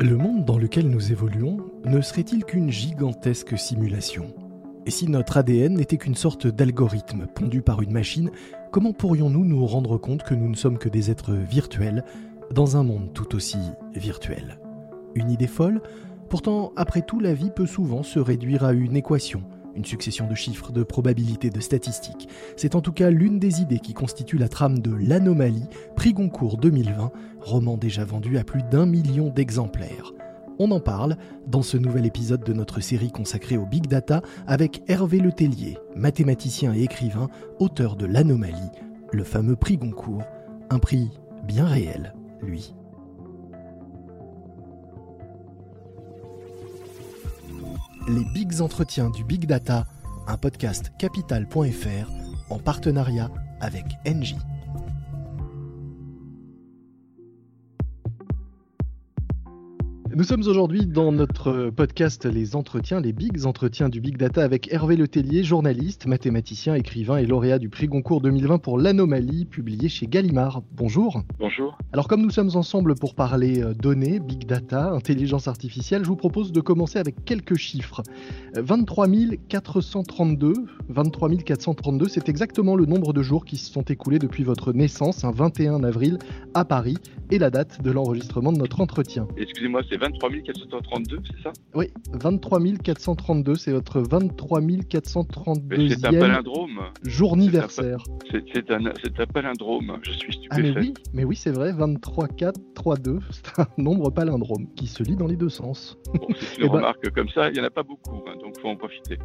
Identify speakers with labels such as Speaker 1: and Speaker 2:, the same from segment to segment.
Speaker 1: Le monde dans lequel nous évoluons ne serait-il qu'une gigantesque simulation? Et si notre ADN n'était qu'une sorte d'algorithme pondu par une machine, comment pourrions-nous nous rendre compte que nous ne sommes que des êtres virtuels dans un monde tout aussi virtuel? Une idée folle? Pourtant, après tout, la vie peut souvent se réduire à une équation, une succession de chiffres, de probabilités, de statistiques. C'est en tout cas l'une des idées qui constitue la trame de L'Anomalie, prix Goncourt 2020, roman déjà vendu à plus d'un million d'exemplaires. On en parle dans ce nouvel épisode de notre série consacrée au Big Data avec Hervé Letellier, mathématicien et écrivain, auteur de L'Anomalie, le fameux prix Goncourt, un prix bien réel, lui. Les Bigs Entretiens du Big Data, un podcast capital.fr en partenariat avec Engie. Nous sommes aujourd'hui dans notre podcast Les Entretiens, les Bigs Entretiens du Big Data avec Hervé Letellier, journaliste, mathématicien, écrivain et lauréat du prix Goncourt 2020 pour l'Anomalie, publié chez Gallimard. Bonjour.
Speaker 2: Bonjour.
Speaker 1: Alors comme nous sommes ensemble pour parler euh, données, Big Data, intelligence artificielle, je vous propose de commencer avec quelques chiffres. 23 432, 23 432, c'est exactement le nombre de jours qui se sont écoulés depuis votre naissance, un 21 avril, à Paris, et la date de l'enregistrement de notre entretien.
Speaker 2: Excusez-moi, c'est 23 432, c'est ça?
Speaker 1: Oui, 23 432, c'est votre 23 432
Speaker 2: C'est un palindrome.
Speaker 1: Journiversaire.
Speaker 2: C'est un, un, palindrome, je suis stupéfait.
Speaker 1: Ah mais oui, mais oui c'est vrai, 23 4 3 2, c'est un nombre palindrome qui se lit dans les deux sens.
Speaker 2: Bon, c'est une eh ben remarque comme ça, il n'y en a pas beaucoup, hein, donc faut en profiter.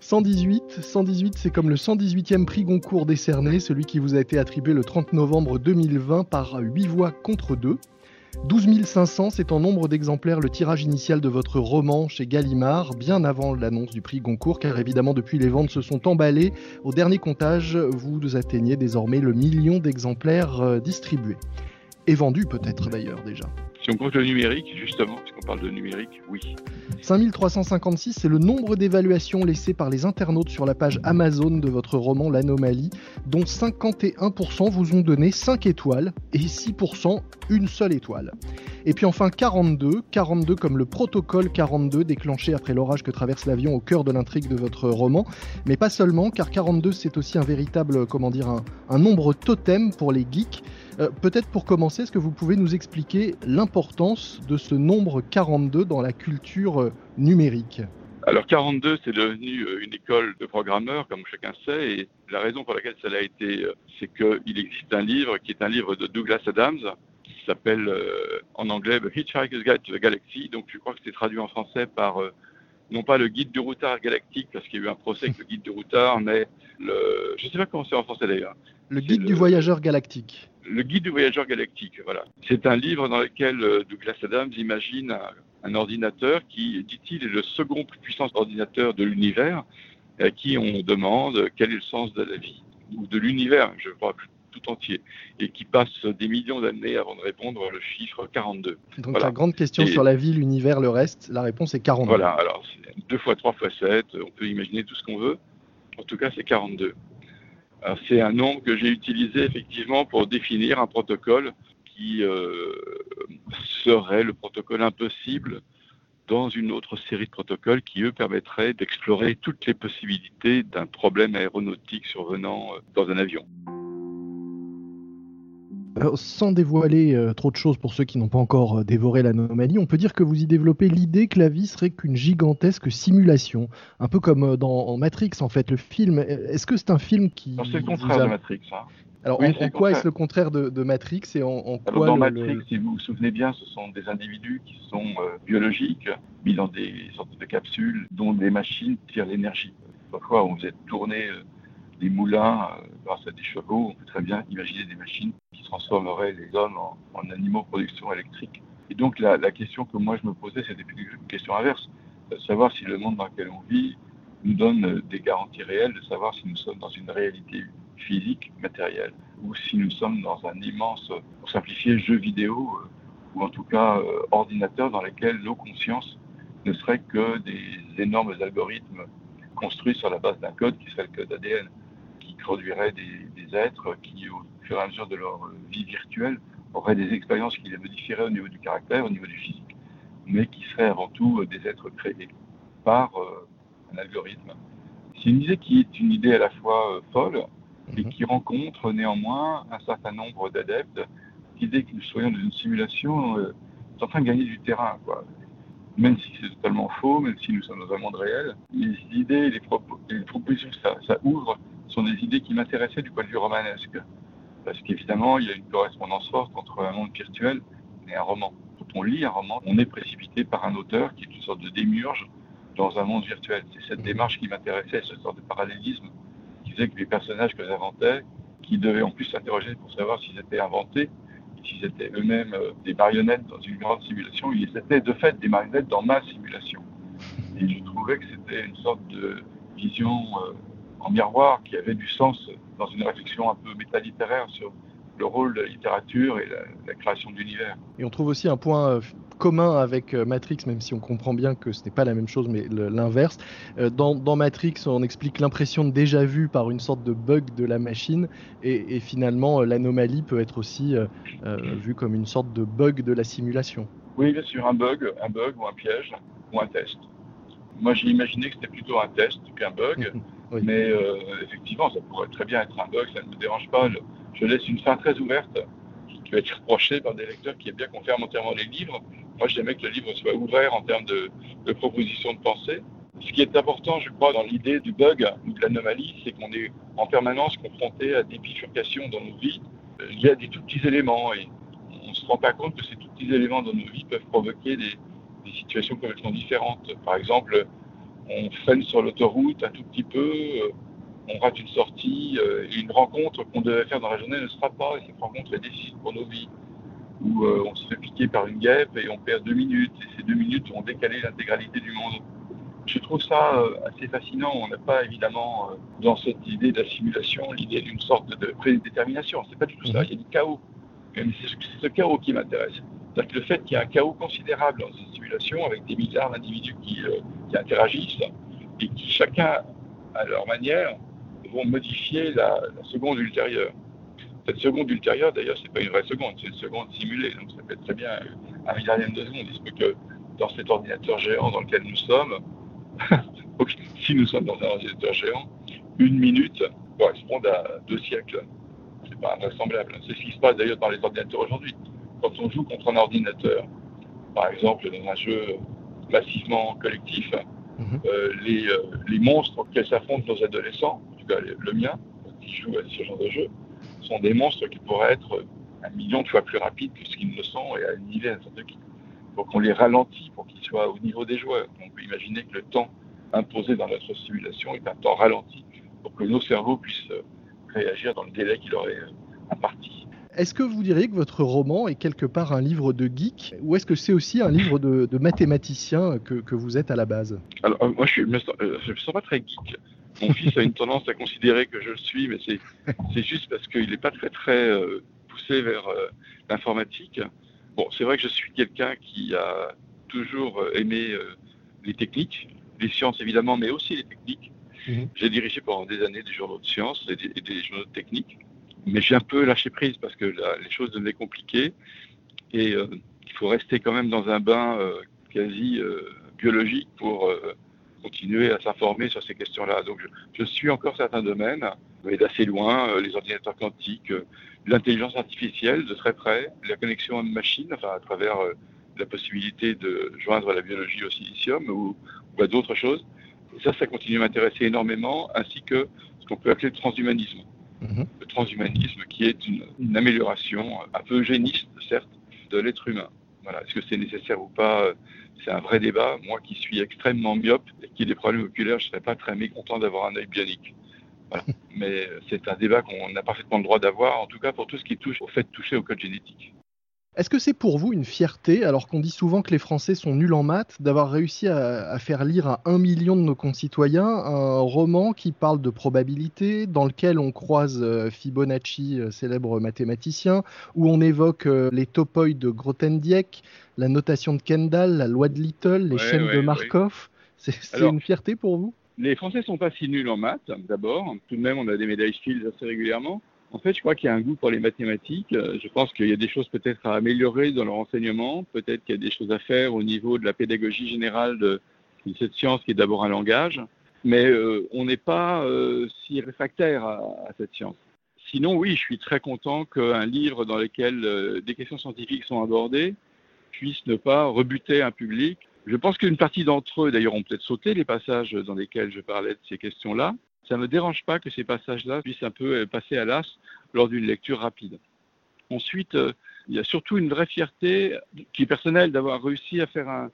Speaker 1: 118, 118 c'est comme le 118e prix Goncourt décerné, celui qui vous a été attribué le 30 novembre 2020 par 8 voix contre 2. 12 500, c'est en nombre d'exemplaires le tirage initial de votre roman chez Gallimard, bien avant l'annonce du prix Goncourt, car évidemment depuis les ventes se sont emballées. Au dernier comptage, vous atteignez désormais le million d'exemplaires euh, distribués. Et vendus peut-être d'ailleurs déjà.
Speaker 2: Si on compte le numérique, justement, puisqu'on parle de numérique, oui.
Speaker 1: 5356, c'est le nombre d'évaluations laissées par les internautes sur la page Amazon de votre roman L'Anomalie, dont 51% vous ont donné 5 étoiles et 6% une seule étoile. Et puis enfin 42, 42 comme le protocole 42 déclenché après l'orage que traverse l'avion au cœur de l'intrigue de votre roman, mais pas seulement, car 42 c'est aussi un véritable, comment dire, un, un nombre totem pour les geeks. Euh, peut-être pour commencer, est-ce que vous pouvez nous expliquer l'importance de ce nombre 42 dans la culture euh, numérique?
Speaker 2: Alors 42, c'est devenu euh, une école de programmeurs, comme chacun sait, et la raison pour laquelle ça l'a été, c'est qu'il existe un livre qui est un livre de Douglas Adams, qui s'appelle en anglais The Hitchhiker's Guide to the Galaxy, donc je crois que c'est traduit en français par non pas le guide du routard galactique, parce qu'il y a eu un procès avec le guide du routard, mais le, je ne sais pas comment c'est en français d'ailleurs.
Speaker 1: Le guide du voyageur galactique.
Speaker 2: Le guide du voyageur galactique, voilà. C'est un livre dans lequel euh, Douglas Adams imagine un, ordinateur qui, dit-il, est le second plus puissant ordinateur de l'univers, à qui on demande quel est le sens de la vie, ou de l'univers, je crois, tout entier, et qui passe des millions d'années avant de répondre le chiffre 42.
Speaker 1: Donc la grande question sur la vie, l'univers, le reste, la réponse est 42.
Speaker 2: Voilà, alors 2 fois 3 fois 7, on peut imaginer tout ce qu'on veut. En tout cas, c'est 42. C'est un nombre que j'ai utilisé effectivement pour définir un protocole qui euh, serait le protocole impossible dans une autre série de protocoles qui, eux, permettraient d'explorer toutes les possibilités d'un problème aéronautique survenant euh, dans un avion
Speaker 1: sans dévoiler euh, trop de choses pour ceux qui n'ont pas encore euh, dévoré l'anomalie, on peut dire que vous y développez l'idée que la vie serait qu'une gigantesque simulation, un peu comme euh, dans Matrix en fait, le film. Est-ce que c'est un film qui...
Speaker 2: C'est le contraire de Matrix. Hein.
Speaker 1: Alors en, quoi est-ce le contraire de, Matrix et en, quoi
Speaker 2: Dans Matrix, si vous vous souvenez bien, ce sont des individus qui sont biologiques, mis dans des sortes de capsules dont des machines tirent l'énergie. Parfois, on faisait tourner des moulins grâce à des chevaux. On peut très bien imaginer des machines transformerait les hommes en, animaux production électrique. Et donc la, question que moi je me posais, c'était une question inverse, savoir si le monde dans lequel on vit nous donne des garanties réelles, de savoir si nous sommes dans une réalité physique, matérielle, ou si nous sommes dans un immense, pour simplifier, jeu vidéo, euh, ou en tout cas euh, ordinateur dans lequel nos consciences ne seraient que des énormes algorithmes construits sur la base d'un code qui serait le code ADN, qui produirait des, des êtres qui, au fur et à mesure de leur vie virtuelle, auraient des expériences qui les modifieraient au niveau du caractère, au niveau du physique. mais qui seraient avant tout des êtres créés par un algorithme. C'est une idée qui est une idée à la fois folle et mhm. qui rencontre néanmoins un certain nombre d'adeptes. L'idée que nous soyons dans une simulation est en train de gagner du terrain. Quoi même si c'est totalement faux, même si nous sommes dans un monde réel, les idées, les, les propositions ça, ça, ouvre sont des idées qui m'intéressaient du point de vue romanesque. Parce qu'évidemment, il y a une correspondance forte entre un monde virtuel et un roman. Quand on lit un roman, on est précipité par un auteur qui est une sorte de démiurge dans un monde virtuel. C'est cette démarche qui m'intéressait, cette sorte de parallélisme qui faisait que les personnages que j'inventais, qui devaient en plus s'interroger pour savoir s'ils étaient inventés, s'ils étaient eux-mêmes euh, des marionnettes dans une grande simulation, ils étaient de fait des marionnettes dans ma simulation. Et je trouvais que c'était une sorte de vision euh, en miroir qui avait du sens dans une réflexion un peu métalittéraire sur le rôle de la littérature et la, création d'univers.
Speaker 1: Et on trouve aussi un point euh, commun avec euh, Matrix, même si on comprend bien que ce n'est pas la même chose, mais l'inverse. Euh, dans, Matrix, on explique l'impression de déjà vu par une sorte de bug de la machine, et, finalement, l'anomalie peut être aussi vue comme une sorte de bug de la simulation.
Speaker 2: Oui, bien sûr, un bug, un bug ou un piège ou un test. Moi, j'ai imaginé que c'était plutôt un test qu'un bug, mais effectivement, ça pourrait très bien être un bug, ça ne me dérange pas je laisse une fin très ouverte qui peut être reprochée par des lecteurs qui aiment bien qu'on ferme entièrement les livres. Moi, j'aimais que le livre soit ouvert en termes de, propositions de pensée. Ce qui est important, je crois, dans l'idée du bug ou de l'anomalie, c'est qu'on est en permanence confronté à des bifurcations dans nos vies. Il y a des tout petits éléments et on ne se rend pas compte que ces tout petits éléments dans nos vies peuvent provoquer des, des situations complètement différentes. Par exemple, on freine sur l'autoroute un tout petit peu, on rate une sortie, euh, et une rencontre qu'on devait faire dans la journée ne sera pas, et cette rencontre est décisive pour nos vies. Ou euh, on se fait piquer par une guêpe et on perd deux minutes, et ces deux minutes vont décaler l'intégralité du monde. Je trouve ça euh, assez fascinant. On n'a pas évidemment dans cette idée d'assimilation l'idée d'une sorte de prédétermination. C'est pas du tout ça. Il y a du chaos. C'est ce chaos qui m'intéresse. C'est-à-dire que le fait qu'il y ait un chaos considérable dans cette simulation avec des milliards d'individus qui, qui interagissent et qui chacun à leur manière vont modifier la, seconde ultérieure. Cette seconde ultérieure, d'ailleurs, c'est pas une vraie seconde, c'est une seconde simulée. Donc ça peut être très bien un milliardième de seconde. Il se peut que dans cet ordinateur géant dans lequel nous sommes, si nous sommes dans un ordinateur géant, une minute correspond à deux siècles. C'est pas invraisemblable. C'est ce qui se passe d'ailleurs dans les ordinateurs aujourd'hui. Quand on joue contre un ordinateur, par exemple dans un jeu massivement collectif, mhm. euh, les, euh, les monstres auxquels s'affrontent nos adolescents le mien, qui joue à ce genre de jeu, sont des monstres qui pourraient être un million de fois plus rapides que ce qu'ils ne sont et dizaine de qui. Donc on les ralentit pour qu'ils soient au niveau des joueurs. On peut imaginer que le temps imposé dans notre simulation est un temps ralenti pour que nos cerveaux puissent réagir dans le délai qu'il aurait imparti.
Speaker 1: Est-ce que vous diriez que votre roman est quelque part un livre de geek ou est-ce que c'est aussi un livre de, mathématicien que, vous êtes à la base?
Speaker 2: Alors, euh, moi, je ne me, euh, me, sens pas très geek. Mon fils a une tendance à considérer que je le suis, mais c'est juste parce qu'il n'est pas très très euh, poussé vers l'informatique. Bon, c'est vrai que je suis quelqu'un qui a toujours aimé les techniques, les sciences évidemment, mais aussi les techniques. Mhm. J'ai dirigé pendant des années des journaux de sciences et des, journaux de techniques, mais j'ai un peu lâché prise parce que les choses devenaient compliquées et il faut rester quand même dans un bain quasi biologique pour continuer à s'informer sur ces questions-là. Donc je, suis encore certains domaines, mais d'assez loin, euh, les ordinateurs quantiques, euh, l'intelligence artificielle de très près, la connexion à une machine, enfin à travers euh, la possibilité de joindre la biologie au silicium ou, à d'autres choses. Et ça, ça continue à m'intéresser énormément, ainsi que ce qu'on peut appeler le transhumanisme. Mhm. Le transhumanisme qui est une, une, amélioration un peu eugéniste, certes, de l'être humain. Voilà. Est-ce que c'est nécessaire ou pas c'est un vrai débat. Moi qui suis extrêmement myope et qui ai des problèmes oculaires, je ne serais pas très mécontent d'avoir un œil bionique. Mais c'est un débat qu'on a parfaitement le droit d'avoir, en tout cas pour tout ce qui touche au fait de toucher au code génétique.
Speaker 1: Est-ce que c'est pour vous une fierté, alors qu'on dit souvent que les Français sont nuls en maths, d'avoir réussi à, faire lire à un million de nos concitoyens un roman qui parle de probabilité, dans lequel on croise euh, Fibonacci, euh, célèbre mathématicien, où on évoque euh, les topoïdes de Grothendieck, la notation de Kendall, la loi de Little, les chaînes de Markov? C'est une fierté pour vous?
Speaker 2: Les Français sont pas si nuls en maths, d'abord. Tout de même, on a des médailles Fields assez régulièrement. En fait, je crois qu'il y a un goût pour les mathématiques. Euh, je pense qu'il y a des choses peut-être à améliorer dans leur enseignement. Peut-être qu'il y a des choses à faire au niveau de la pédagogie générale de, cette science qui est d'abord un langage. Mais euh, on n'est pas euh, si réfractaire à, cette science. Sinon, oui, je suis très content qu'un livre dans lequel des questions scientifiques sont abordées puisse ne pas rebuter un public. Je pense qu'une partie d'entre eux, d'ailleurs, ont peut-être sauté les passages dans lesquels je parlais de ces questions-là ça ne me dérange pas que ces passages-là puissent un peu euh, passer à l'as lors d'une lecture rapide. Ensuite, euh, il y a surtout une vraie fierté qui est personnelle d'avoir réussi à faire un,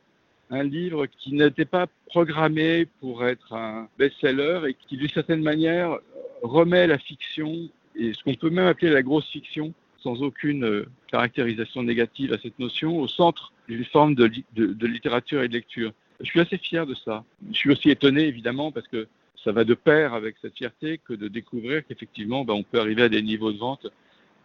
Speaker 2: livre qui n'était pas programmé pour être un best-seller et qui, d'une certaine manière, remet la fiction et ce qu'on peut même appeler la grosse fiction, sans aucune euh, caractérisation négative à cette notion, au centre d'une forme de, de, littérature et de lecture. Je suis assez fier de ça. Je suis aussi étonné, évidemment, parce que ça va de pair avec cette fierté que de découvrir qu'effectivement, ben, on peut arriver à des niveaux de vente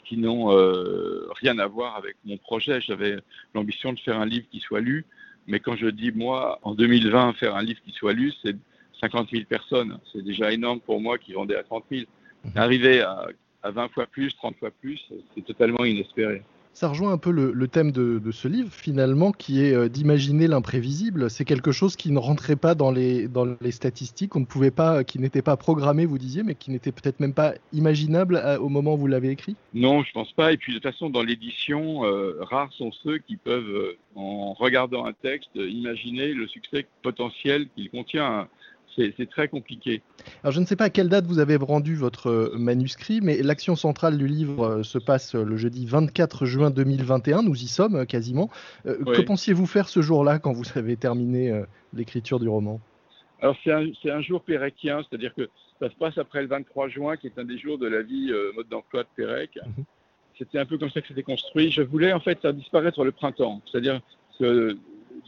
Speaker 2: qui n'ont euh, rien à voir avec mon projet. J'avais l'ambition de faire un livre qui soit lu, mais quand je dis moi, en 2020, faire un livre qui soit lu, c'est 50 000 personnes. C'est déjà énorme pour moi qui vendait à 30 000. Mhm. Arriver à, à 20 fois plus, 30 fois plus, c'est totalement inespéré.
Speaker 1: Ça rejoint un peu le, thème de, ce livre, finalement, qui est euh, d'imaginer l'imprévisible. C'est quelque chose qui ne rentrait pas dans les, statistiques, ne qui n'était pas programmé, vous disiez, mais qui n'était peut-être même pas imaginable euh, au moment où vous l'avez écrit?
Speaker 2: Non, je pense pas. Et puis, de toute façon, dans l'édition, euh, rares sont ceux qui peuvent, en regardant un texte, imaginer le succès potentiel qu'il contient c'est très compliqué.
Speaker 1: Alors je ne sais pas à quelle date vous avez rendu votre euh, manuscrit, mais l'action centrale du livre euh, se passe euh, le jeudi 24 juin 2021, nous y sommes quasiment. Que pensiez-vous faire ce jour-là quand vous avez terminé l'écriture du roman?
Speaker 2: Alors c'est un, un, jour péréquien, c'est-à-dire que ça se passe après le 23 juin, qui est un des jours de la vie mode d'emploi de Pérec. Mhm. C'était un peu comme ça que c'était construit. Je voulais en fait faire disparaître le printemps, c'est-à-dire que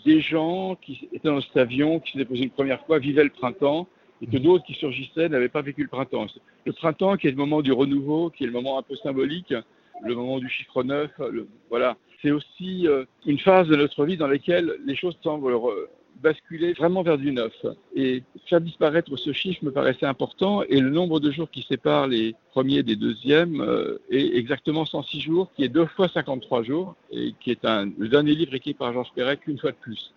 Speaker 2: des gens qui étaient dans cet avion, qui s'étaient posés une première fois, vivaient le printemps, et que d'autres qui surgissaient n'avaient pas vécu le printemps. Le printemps qui est le moment du renouveau, qui est le moment un peu symbolique, le moment du chiffre neuf, voilà. C'est aussi euh, une phase de notre vie dans laquelle les choses semblent basculer vraiment vers du neuf. Et faire disparaître ce chiffre me paraissait important et le nombre de jours qui séparent les premiers des deuxièmes euh, est exactement 106 jours, qui est deux fois 53 jours et qui est un, le dernier livre écrit par Georges Perec une fois de plus.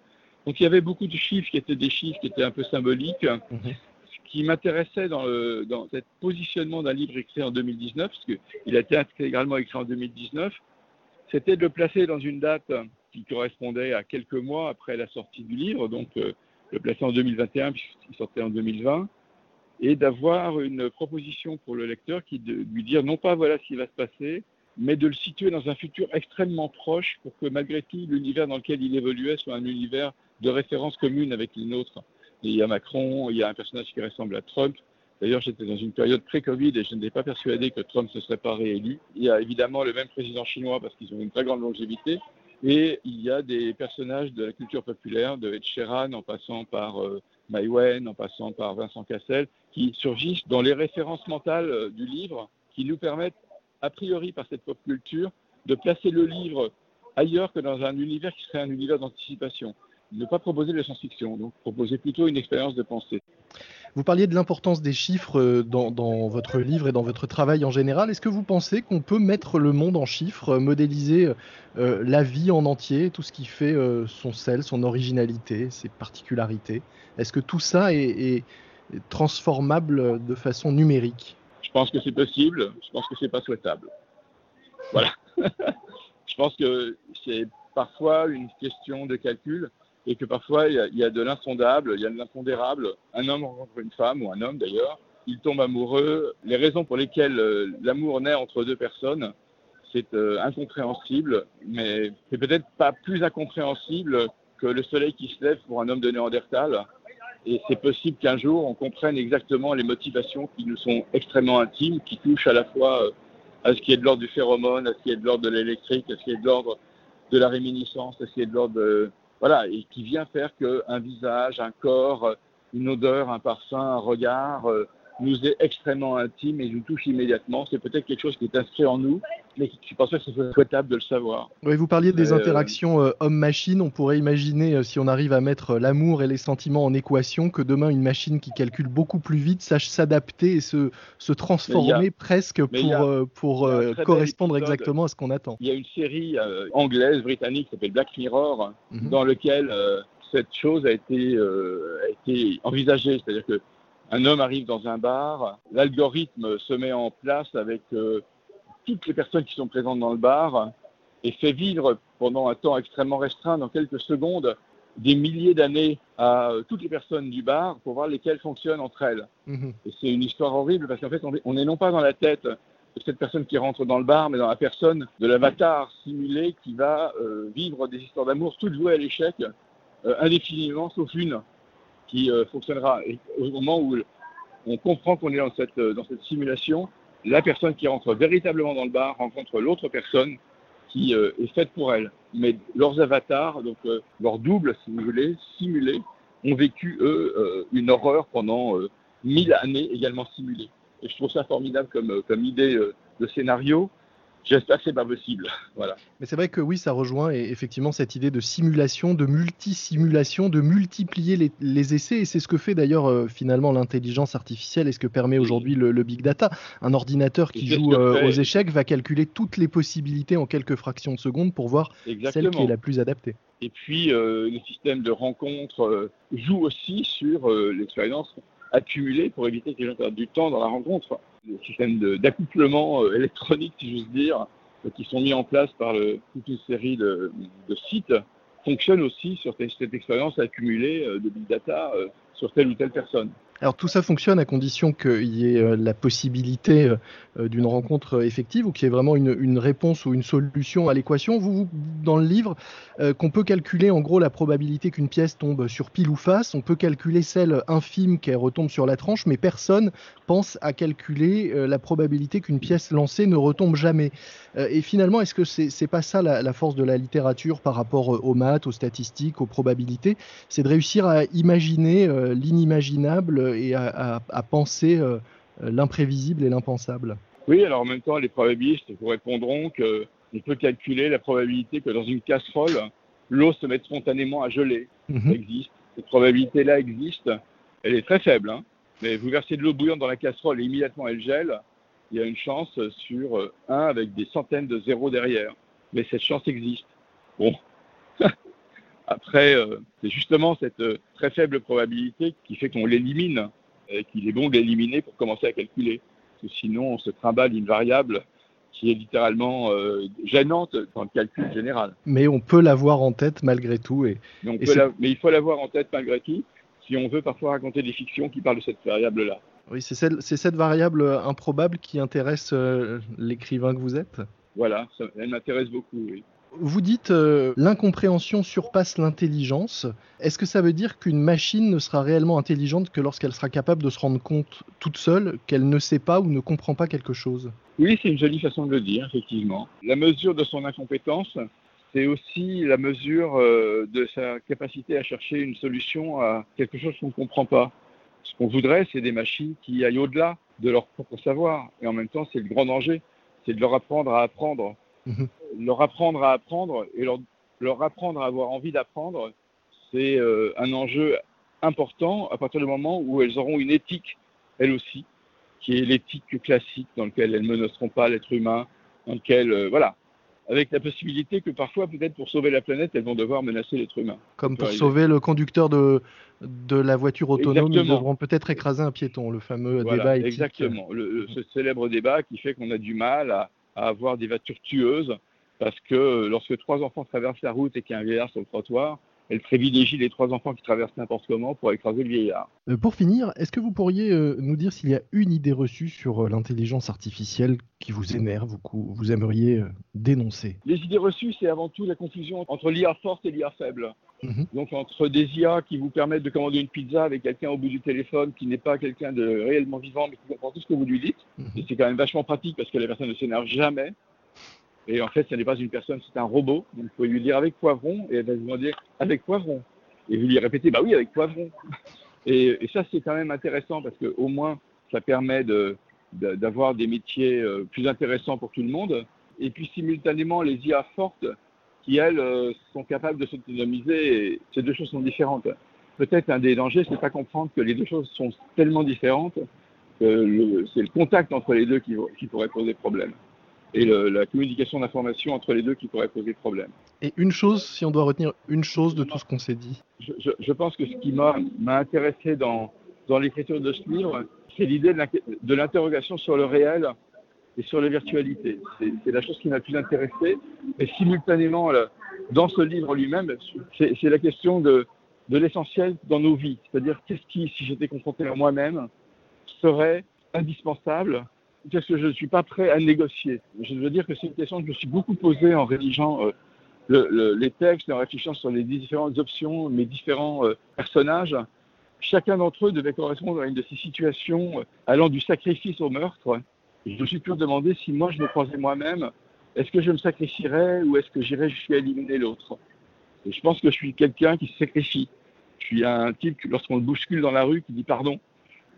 Speaker 2: Donc il y avait beaucoup de chiffres qui étaient des chiffres qui étaient un peu symboliques. Ce qui m'intéressait dans, le, dans ce positionnement d'un livre écrit en 2019, parce qu'il a été intégralement écrit en 2019, c'était de le placer dans une date qui correspondait à quelques mois après la sortie du livre, donc euh, le placer en 2021 puisqu'il sortait en 2020, et d'avoir une proposition pour le lecteur qui de lui dire non pas voilà ce qui va se passer, mais de le situer dans un futur extrêmement proche pour que malgré tout l'univers dans lequel il évoluait soit un univers de référence commune avec les nôtres. il y a Macron, il y a un personnage qui ressemble à Trump. D'ailleurs, j'étais dans une période pré-Covid et je n'étais pas persuadé que Trump ne se serait pas réélu. Il y a évidemment le même président chinois parce qu'ils ont une très grande longévité, et il y a des personnages de la culture populaire, de Ed Sheeran en passant par euh, en passant par Vincent Cassel, qui surgissent dans les références mentales euh, du livre, qui nous permettent, a priori par cette pop culture, de placer le livre ailleurs que dans un univers qui serait un univers d'anticipation. Ne pas proposer de la science-fiction, donc proposer plutôt une expérience de pensée.
Speaker 1: Vous parliez de l'importance des chiffres euh, dans, votre livre et dans votre travail en général. Est-ce que vous pensez qu'on peut mettre le monde en chiffres, euh, modéliser euh, la vie en entier, tout ce qui fait son sel, son originalité, ses particularités? Est-ce que tout ça est, transformable de façon numérique?
Speaker 2: Je pense que c'est possible. Je pense que c'est pas souhaitable. Voilà. je pense que c'est parfois une question de calcul et que parfois il y a, de l'insondable, il y a de l'impondérable. Un homme rencontre une femme, ou un homme d'ailleurs, il tombe amoureux. Les raisons pour lesquelles euh, l'amour naît entre deux personnes, c'est euh, incompréhensible, mais c'est peut-être pas plus incompréhensible que le soleil qui se lève pour un homme de Néandertal. Et c'est possible qu'un jour on comprenne exactement les motivations qui nous sont extrêmement intimes, qui touchent à la fois euh, à ce qui est de l'ordre du phéromone, à ce qui est de l'ordre de l'électrique, à ce qui est de l'ordre de la réminiscence, à ce qui est de l'ordre de, voilà, et qui vient faire qu'un visage, un corps, une odeur, un parfum, un regard euh, nous est extrêmement intime et nous touche immédiatement. C'est peut-être quelque chose qui est inscrit en nous mais je ne pense pas que ce soit souhaitable de le savoir.
Speaker 1: Oui, vous parliez des interactions euh, homme-machine. On pourrait imaginer, euh, si on arrive à mettre l'amour et les sentiments en équation, que demain, une machine qui calcule beaucoup plus vite sache s'adapter et se, se transformer presque pour, pour correspondre exactement à ce qu'on attend.
Speaker 2: Il y a une série anglaise, britannique, qui s'appelle Black Mirror, mhm. dans lequel cette chose a été, a été envisagée. C'est-à-dire que un homme arrive dans un bar, l'algorithme se met en place avec euh, toutes les personnes qui sont présentes dans le bar et fait vivre pendant un temps extrêmement restreint, dans quelques secondes, des milliers d'années à euh, toutes les personnes du bar pour voir lesquelles fonctionnent entre elles. Mhm. Et c'est une histoire horrible parce qu'en fait, on n'est non pas dans la tête de cette personne qui rentre dans le bar, mais dans la personne de l'avatar simulé qui va euh, vivre des histoires d'amour toutes jouées à l'échec indéfiniment, sauf une qui euh, fonctionnera. Et au moment où on comprend qu'on est dans cette, euh, dans cette simulation, la personne qui rentre véritablement dans le bar rencontre l'autre personne qui euh, est faite pour elle. Mais leurs avatars, donc leurs doubles, si vous voulez, simulés, ont vécu, eux, une horreur pendant mille années également simulées. Et je trouve ça formidable comme, comme idée de scénario. J'espère que c'est pas possible. Voilà.
Speaker 1: Mais c'est vrai que oui, ça rejoint effectivement cette idée de simulation, de multi-simulation, de multiplier les, essais. Et c'est ce que fait d'ailleurs euh, finalement l'intelligence artificielle et ce que permet aujourd'hui le, big data. Un ordinateur qui joue euh, aux échecs va calculer toutes les possibilités en quelques fractions de secondes pour voir celle qui est la plus adaptée.
Speaker 2: Et puis, euh, le système de rencontre joue aussi sur l'expérience accumulée pour éviter que les gens perdent du temps dans la rencontre des systèmes d'accouplement euh, électronique, si j'ose dire, qui sont mis en place par toute une série de, sites, fonctionnent aussi sur cette expérience accumulée euh, de big data euh, sur telle ou telle personne.
Speaker 1: Alors tout ça fonctionne à condition qu'il y ait la possibilité d'une rencontre effective ou qu'il y ait vraiment une, réponse ou une solution à l'équation. Vous, dans le livre, qu'on peut calculer en gros la probabilité qu'une pièce tombe sur pile ou face, on peut calculer celle infime qu'elle retombe sur la tranche, mais personne pense à calculer euh, la probabilité qu'une pièce lancée ne retombe jamais. Euh, et finalement, est-ce que c'est n'est pas ça la, force de la littérature par rapport euh, aux maths, aux statistiques, aux probabilités? C'est de réussir à imaginer l'inimaginable et à, penser l'imprévisible et l'impensable.
Speaker 2: Oui, alors en même temps, les probabilistes vous répondront qu'on peut calculer la probabilité que dans une casserole, l'eau se mette spontanément à geler. Mhm. Ça existe. Cette probabilité-là existe. Elle est très faible. Hein. Mais vous versez de l'eau bouillante dans la casserole et immédiatement elle gèle, il y a une chance sur 1 euh, avec des centaines de zéros derrière. Mais cette chance existe. Bon. Après, euh, c'est justement cette euh, très faible probabilité qui fait qu'on l'élimine et qu'il est bon de l'éliminer pour commencer à calculer. Parce que sinon, on se trimballe une variable qui est littéralement gênante dans le calcul général.
Speaker 1: Mais on peut l'avoir en tête malgré tout. Et,
Speaker 2: mais il faut l'avoir en tête malgré tout si on veut parfois raconter des fictions qui parlent de cette variable-là.
Speaker 1: Oui, c'est cette variable improbable qui intéresse euh, l'écrivain que vous êtes?
Speaker 2: Voilà, elle m'intéresse beaucoup, oui.
Speaker 1: Vous dites euh, l'incompréhension surpasse l'intelligence. Est-ce que ça veut dire qu'une machine ne sera réellement intelligente que lorsqu'elle sera capable de se rendre compte toute seule qu'elle ne sait pas ou ne comprend pas quelque chose?
Speaker 2: Oui, c'est une jolie façon de le dire, effectivement. La mesure de son incompétence, c'est aussi la mesure euh, de sa capacité à chercher une solution à quelque chose qu'on ne comprend pas. Ce qu'on voudrait, c'est des machines qui aillent au-delà de leur propre savoir. Et en même temps, c'est le grand danger, c'est de leur apprendre à apprendre. Mhm. Leur apprendre à apprendre et leur, leur apprendre à avoir envie d'apprendre, c'est euh, un enjeu important à partir du moment où elles auront une éthique, elles aussi, qui est l'éthique classique dans laquelle elles ne menaceront pas l'être humain, dans laquelle, euh, voilà, avec la possibilité que parfois, peut-être pour sauver la planète, elles vont devoir menacer l'être humain.
Speaker 1: Comme pour sauver le conducteur de, de la voiture autonome, ils devront peut-être écraser un piéton, le fameux débat éthique.
Speaker 2: Exactement, le, ce célèbre débat qui fait qu'on a du mal à, à, avoir des voitures tueuses, parce que lorsque trois enfants traversent la route et qu'il y a un vieillard sur le trottoir, elle privilégie les trois enfants qui traversent n'importe comment pour écraser le vieillard.
Speaker 1: Euh, pour finir, est-ce que vous pourriez euh, nous dire s'il y a une idée reçue sur euh, l'intelligence artificielle qui vous énerve ou que vous aimeriez dénoncer?
Speaker 2: Les idées reçues, c'est avant tout la confusion entre l'IA forte et l'IA faible. Mhm. Donc entre des IA qui vous permettent de commander une pizza avec quelqu'un au bout du téléphone qui n'est pas quelqu'un de réellement vivant mais qui comprend tout ce que vous lui dites. Mhm. Et c'est quand même vachement pratique parce que la personne ne s'énerve jamais. Et en fait, ce n'est pas une personne, c'est un robot. Donc, vous pouvez lui dire avec poivron, et elle va vous demander avec poivron. Et vous lui répétez, bah oui, avec poivron. Et, ça, c'est quand même intéressant parce qu'au moins, ça permet d'avoir des métiers euh, plus intéressants pour tout le monde. et puis simultanément les IA fortes qui, elles, euh, sont capables de s'autonomiser. Ces deux choses sont différentes. Peut-être un des dangers, c'est pas comprendre que les deux choses sont tellement différentes que c'est le contact entre les deux qui pourrait poser problème. Et le, la communication d'informations entre les deux qui pourrait poser problème.
Speaker 1: Et une chose, si on doit retenir une chose de tout ce qu'on s'est dit
Speaker 2: je, je, je, pense que ce qui m'a intéressé dans, dans l'écriture de ce livre, c'est l'idée de l'interrogation sur le réel et sur la virtualité. C'est la chose qui m'a plus intéressé. Et simultanément, dans ce livre lui-même, c'est la question de, de l'essentiel dans nos vies. C'est-à-dire, qu'est-ce qui, si j'étais confronté à moi-même, serait indispensable Qu'est-ce que je ne suis pas prêt à négocier? Je veux dire que c'est une question que je me suis beaucoup posée en rédigeant euh, le, le, les textes, en réfléchissant sur les différentes options, mes différents euh, personnages. Chacun d'entre eux devait correspondre à une de ces situations euh, allant du sacrifice au meurtre. Je me suis toujours demandé si moi je me croisais moi-même, est-ce que je me sacrifierais ou est-ce que j'irais jusqu'à éliminer l'autre? Je pense que je suis quelqu'un qui se sacrifie. Je suis un type, lorsqu'on le bouscule dans la rue, qui dit pardon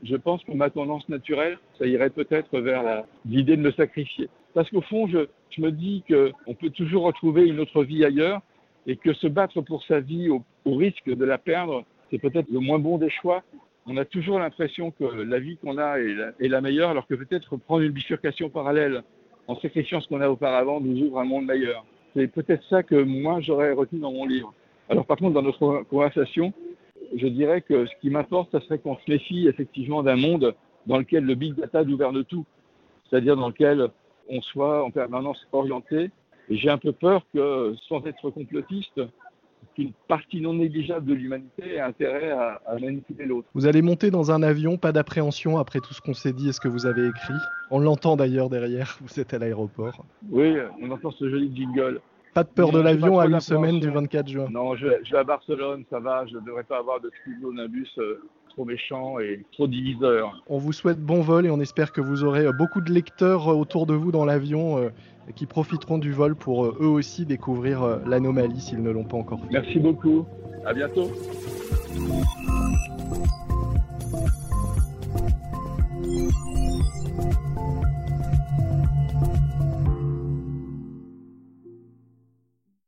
Speaker 2: je pense que ma tendance naturelle, ça irait peut-être vers l'idée de me sacrifier. Parce qu'au fond, je, me dis qu'on peut toujours retrouver une autre vie ailleurs et que se battre pour sa vie au, au risque de la perdre, c'est peut-être le moins bon des choix. On a toujours l'impression que la vie qu'on a est la, est la, meilleure, alors que peut-être prendre une bifurcation parallèle en sacrifiant ce qu'on a auparavant nous ouvre un monde meilleur. C'est peut-être ça que moi j'aurais retenu dans mon livre. Alors par contre, dans notre conversation, je dirais que ce qui m'apporte, ce serait qu'on se méfie effectivement d'un monde dans lequel le big data gouverne tout, c'est-à-dire dans lequel on soit en permanence orienté. Et j'ai un peu peur que, sans être complotiste, qu'une partie non négligeable de l'humanité ait intérêt à, à manipuler l'autre.
Speaker 1: Vous allez monter dans un avion, pas d'appréhension après tout ce qu'on s'est dit et ce que vous avez écrit. On l'entend d'ailleurs derrière, vous êtes à l'aéroport.
Speaker 2: Oui, on entend ce joli jingle.
Speaker 1: Pas de peur de l'avion à une semaine du 24 juin.
Speaker 2: Non, je vais, je vais, à Barcelone, ça va, je ne devrais pas avoir de bus euh, trop méchant et trop diviseur.
Speaker 1: On vous souhaite bon vol et on espère que vous aurez euh, beaucoup de lecteurs euh, autour de vous dans l'avion euh, qui profiteront du vol pour euh, eux aussi découvrir l'anomalie s'ils ne l'ont pas encore fait.
Speaker 2: Merci beaucoup, à bientôt.